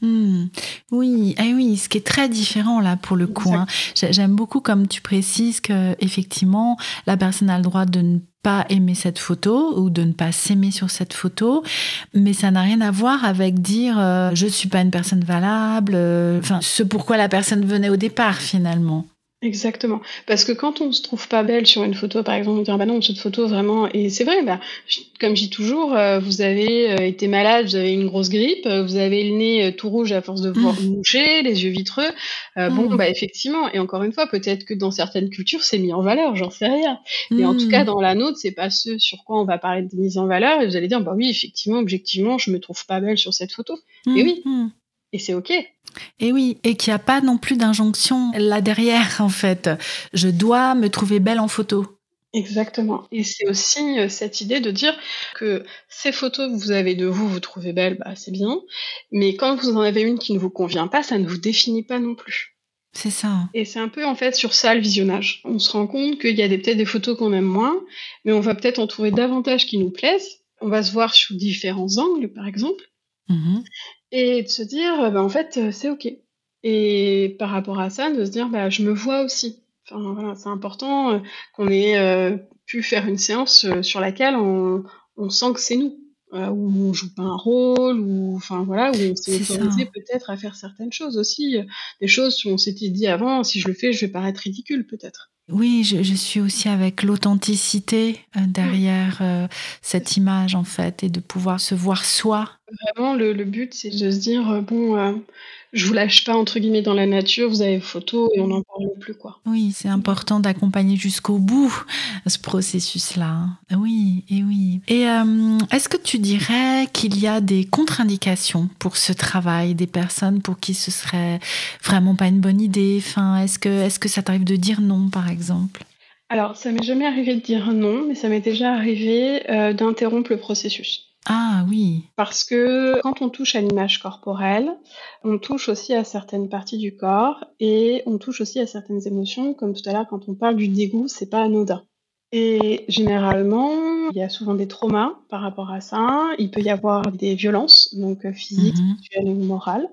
S1: Hmm. Oui, eh oui, ce qui est très différent là pour le coup. Hein. J'aime beaucoup comme tu précises que effectivement la personne a le droit de ne pas aimer cette photo ou de ne pas s'aimer sur cette photo, mais ça n'a rien à voir avec dire euh, je suis pas une personne valable. Euh, enfin, ce pourquoi la personne venait au départ finalement.
S2: Exactement. Parce que quand on se trouve pas belle sur une photo, par exemple, on dit ah bah non, cette photo vraiment. Et c'est vrai, bah, comme je dis toujours, euh, vous avez euh, été malade, vous avez une grosse grippe, euh, vous avez le nez tout rouge à force de vous mmh. moucher, les yeux vitreux. Bon, mmh. bah effectivement. Et encore une fois, peut-être que dans certaines cultures, c'est mis en valeur, j'en sais rien. Mais en tout cas, mmh. dans la nôtre, c'est pas ce sur quoi on va parler de mise en valeur. Et vous allez dire bah oui, effectivement, objectivement, je me trouve pas belle sur cette photo. Et oui. Et c'est ok.
S1: Et oui, et qu'il n'y a pas non plus d'injonction là derrière, en fait. Je dois me trouver belle en photo.
S2: Exactement. Et c'est aussi euh, cette idée de dire que ces photos que vous avez de vous, vous trouvez belles, bah, c'est bien. Mais quand vous en avez une qui ne vous convient pas, ça ne vous définit pas non plus.
S1: C'est ça.
S2: Et c'est un peu en fait sur ça le visionnage. On se rend compte qu'il y a peut-être des photos qu'on aime moins, mais on va peut-être en trouver davantage qui nous plaisent. On va se voir sous différents angles, par exemple. Mm-hmm et de se dire, bah, en fait, euh, c'est OK. Et par rapport à ça, de se dire, bah, je me vois aussi. Enfin, voilà, c'est important euh, qu'on ait euh, pu faire une séance sur laquelle on, on sent que c'est nous. euh, où on joue pas un rôle, ou enfin voilà, où on s'est autorisé peut-être à faire certaines choses aussi, des choses où on s'était dit avant, si je le fais, je vais paraître ridicule peut-être.
S1: Oui, je, suis aussi avec l'authenticité euh, derrière euh, cette image en fait, et de pouvoir se voir soi.
S2: Vraiment, le, le but, c'est de se dire bon je vous lâche pas entre guillemets dans la nature, vous avez photos et on n'en parle plus quoi.
S1: Oui, c'est important d'accompagner jusqu'au bout ce processus-là. Oui, et oui. Et euh, est-ce que tu dirais qu'il y a des contre-indications pour ce travail, des personnes pour qui ce serait vraiment pas une bonne idée? Enfin, est-ce que est-ce que ça t'arrive de dire non, par exemple?
S2: Alors, ça m'est jamais arrivé de dire non, mais ça m'est déjà arrivé euh, d'interrompre le processus.
S1: Ah oui.
S2: Parce que quand on touche à l'image corporelle, on touche aussi à certaines parties du corps et on touche aussi à certaines émotions, comme tout à l'heure quand on parle du dégoût, c'est pas anodin. Et généralement, il y a souvent des traumas par rapport à ça. Il peut y avoir des violences, donc euh, physiques, sexuelles ou morales.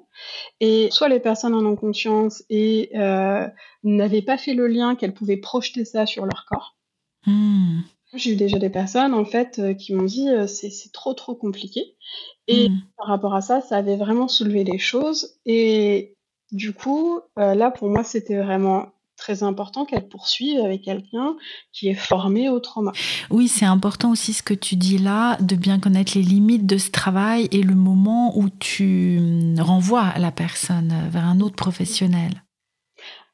S2: Et soit les personnes en ont conscience et euh, n'avaient pas fait le lien qu'elles pouvaient projeter ça sur leur corps. Hmm. J'ai eu déjà des personnes en fait euh, qui m'ont dit euh, c'est trop trop compliqué et mmh. par rapport à ça ça avait vraiment soulevé les choses et du coup euh, là pour moi c'était vraiment très important qu'elle poursuive avec quelqu'un qui est formé au trauma.
S1: Oui, c'est important aussi ce que tu dis là, de bien connaître les limites de ce travail et le moment où tu hum, renvoies la personne vers un autre professionnel.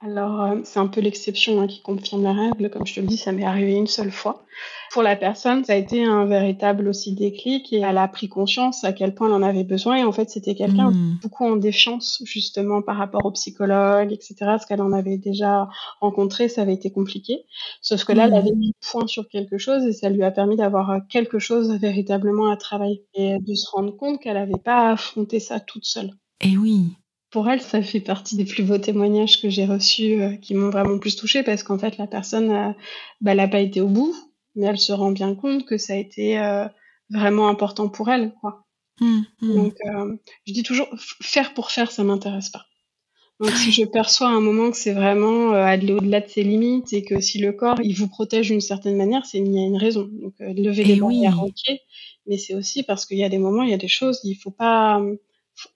S2: Alors, euh, c'est un peu l'exception hein, qui confirme la règle. Comme je te le dis, ça m'est arrivé une seule fois. Pour la personne, ça a été un véritable aussi déclic et elle a pris conscience à quel point elle en avait besoin. Et en fait, c'était quelqu'un hmm. beaucoup en défiance, justement, par rapport au psychologue, etc. Ce qu'elle en avait déjà rencontré, ça avait été compliqué. Sauf que là, elle avait hmm. mis point sur quelque chose et ça lui a permis d'avoir euh, quelque chose véritablement à travailler et de se rendre compte qu'elle n'avait pas affronté ça toute seule.
S1: Et oui,
S2: pour elle, ça fait partie des plus beaux témoignages que j'ai reçus, euh, qui m'ont vraiment plus touchée, parce qu'en fait, la personne, euh, bah, n'a pas été au bout, mais elle se rend bien compte que ça a été euh, vraiment important pour elle, quoi. Mmh, mmh. Donc, je dis toujours, faire pour faire, ça m'intéresse pas. Donc, si je perçois à un moment que c'est vraiment aller au-delà de ses limites et que si le corps, il vous protège d'une certaine manière, c'est il y a une raison. Donc, lever les barrières, ok, mais c'est aussi parce qu'il y a des moments, il y a des choses, il faut pas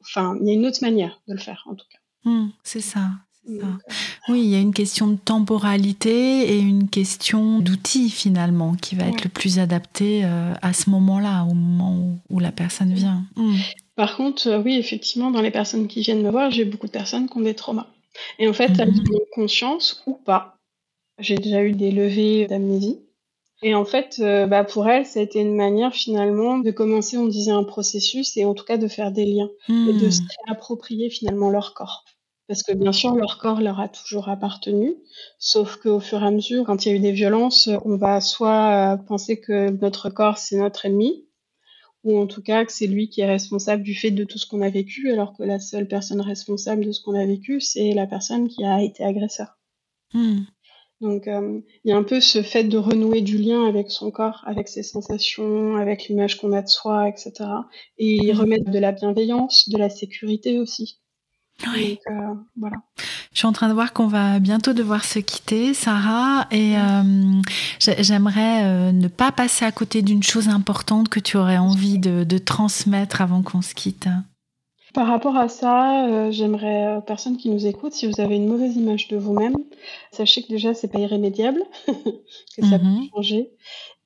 S2: Enfin, il y a une autre manière de le faire, en tout cas.
S1: Hmm, c'est ça. Euh, oui, il y a une question de temporalité et une question d'outil finalement qui va être le plus adapté euh, à ce moment-là, au moment où, la personne vient. Hmm.
S2: Par contre, euh, oui, effectivement, dans les personnes qui viennent me voir, j'ai beaucoup de personnes qui ont des traumas. Et en fait, elles mhm. ont conscience ou pas. J'ai déjà eu des levées d'amnésie et en fait, euh, bah pour elle, ça a été une manière finalement de commencer, on disait, un processus et en tout cas de faire des liens et de hmm. se réapproprier finalement leur corps. Parce que bien sûr, leur corps leur a toujours appartenu, sauf qu'au fur et à mesure, quand il y a eu des violences, on va soit euh, penser que notre corps, c'est notre ennemi, ou en tout cas que c'est lui qui est responsable du fait de tout ce qu'on a vécu, alors que la seule personne responsable de ce qu'on a vécu, c'est la personne qui a été agresseur. Hmm. Donc euh, il y a un peu ce fait de renouer du lien avec son corps, avec ses sensations, avec l'image qu'on a de soi, etc. Et mmh. remettre de la bienveillance, de la sécurité aussi.
S1: Oui. Euh, voilà. Je suis en train de voir qu'on va bientôt devoir se quitter, Sarah, et euh, j'aimerais ne pas passer à côté d'une chose importante que tu aurais envie de transmettre avant qu'on se quitte.
S2: Par rapport à ça, euh, j'aimerais, euh, personne qui nous écoute, si vous avez une mauvaise image de vous-même, sachez que déjà c'est pas irrémédiable, que ça peut mhm. changer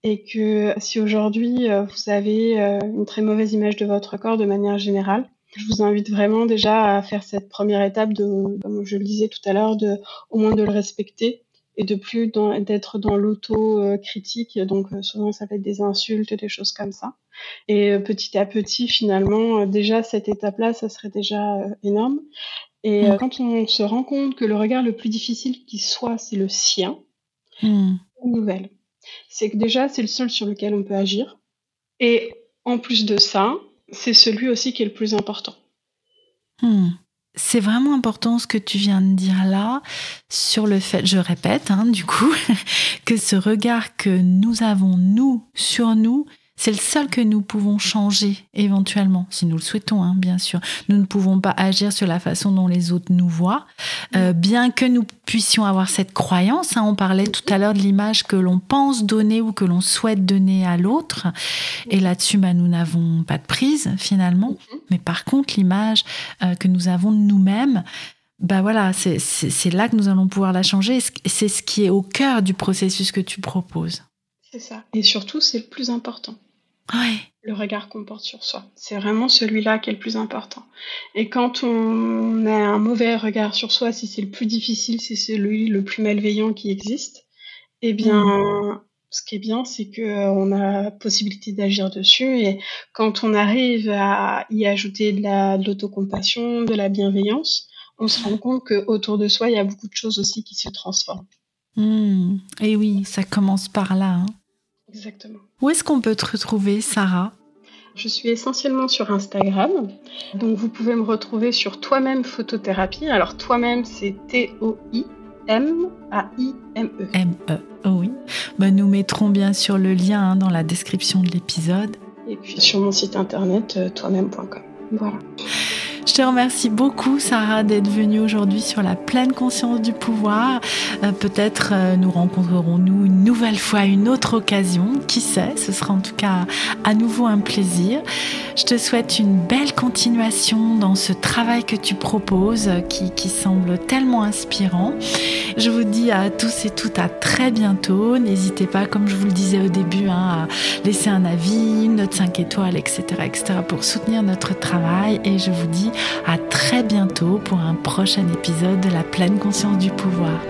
S2: et que si aujourd'hui euh, vous avez une très mauvaise image de votre corps de manière générale, je vous invite vraiment déjà à faire cette première étape de, comme je le disais tout à l'heure, de au moins de le respecter et de plus d'être dans l'auto-critique. Donc souvent ça va être des insultes, des choses comme ça. Et euh, petit à petit, finalement, euh, déjà cette étape-là, ça serait déjà euh, énorme. Et mm. quand on se rend compte que le regard le plus difficile qui soit, c'est le sien, mm. une nouvelle. C'est que déjà, c'est le seul sur lequel on peut agir. Et en plus de ça, c'est celui aussi qui est le plus important.
S1: Mm. C'est vraiment important ce que tu viens de dire là sur le fait, je répète, hein, du coup, que ce regard que nous avons, nous, sur nous, C'est le seul que nous pouvons changer éventuellement, si nous le souhaitons, hein, bien sûr. Nous ne pouvons pas agir sur la façon dont les autres nous voient, euh, bien que nous puissions avoir cette croyance. Hein. on parlait tout à l'heure de l'image que l'on pense donner ou que l'on souhaite donner à l'autre. Et là-dessus, bah, nous n'avons pas de prise finalement. Mhm. Mais par contre, l'image euh, que nous avons de nous-mêmes, bah voilà, c'est là que nous allons pouvoir la changer. C'est ce qui est au cœur du processus que tu proposes.
S2: C'est ça. Et surtout, c'est le plus important.
S1: Ouais.
S2: Le regard qu'on porte sur soi. C'est vraiment celui-là qui est le plus important. Et quand on a un mauvais regard sur soi, si c'est le plus difficile, c'est celui le plus malveillant qui existe, eh bien, mm. ce qui est bien, c'est qu'on a la possibilité d'agir dessus. Et quand on arrive à y ajouter de l'autocompassion, de, de la bienveillance, on se rend compte qu'autour de soi, il y a beaucoup de choses aussi qui se transforment.
S1: Mm. Et oui, ça commence par là. Hein.
S2: Exactement.
S1: Où est-ce qu'on peut te retrouver, Sarah?
S2: Je suis essentiellement sur Instagram. Donc vous pouvez me retrouver sur Toi-même Photothérapie. Alors Toi-même, c'est T-O-I-M-A-I-M-E.
S1: M-E, oh oui. Ben, nous mettrons bien sûr le lien hein, dans la description de l'épisode.
S2: Et puis sur mon site internet, euh, toi-même.com. Voilà.
S1: Je te remercie beaucoup, Sarah, d'être venue aujourd'hui sur la pleine conscience du pouvoir. Euh, peut-être euh, nous rencontrerons-nous une nouvelle fois, une autre occasion. Qui sait Ce sera en tout cas à nouveau un plaisir. Je te souhaite une belle continuation dans ce travail que tu proposes, qui, qui semble tellement inspirant. Je vous dis à tous et toutes à très bientôt. N'hésitez pas, comme je vous le disais au début, hein, à laisser un avis, une note 5 étoiles, etc., etc., pour soutenir notre travail. Et je vous dis à très bientôt pour un prochain épisode de la pleine conscience du pouvoir.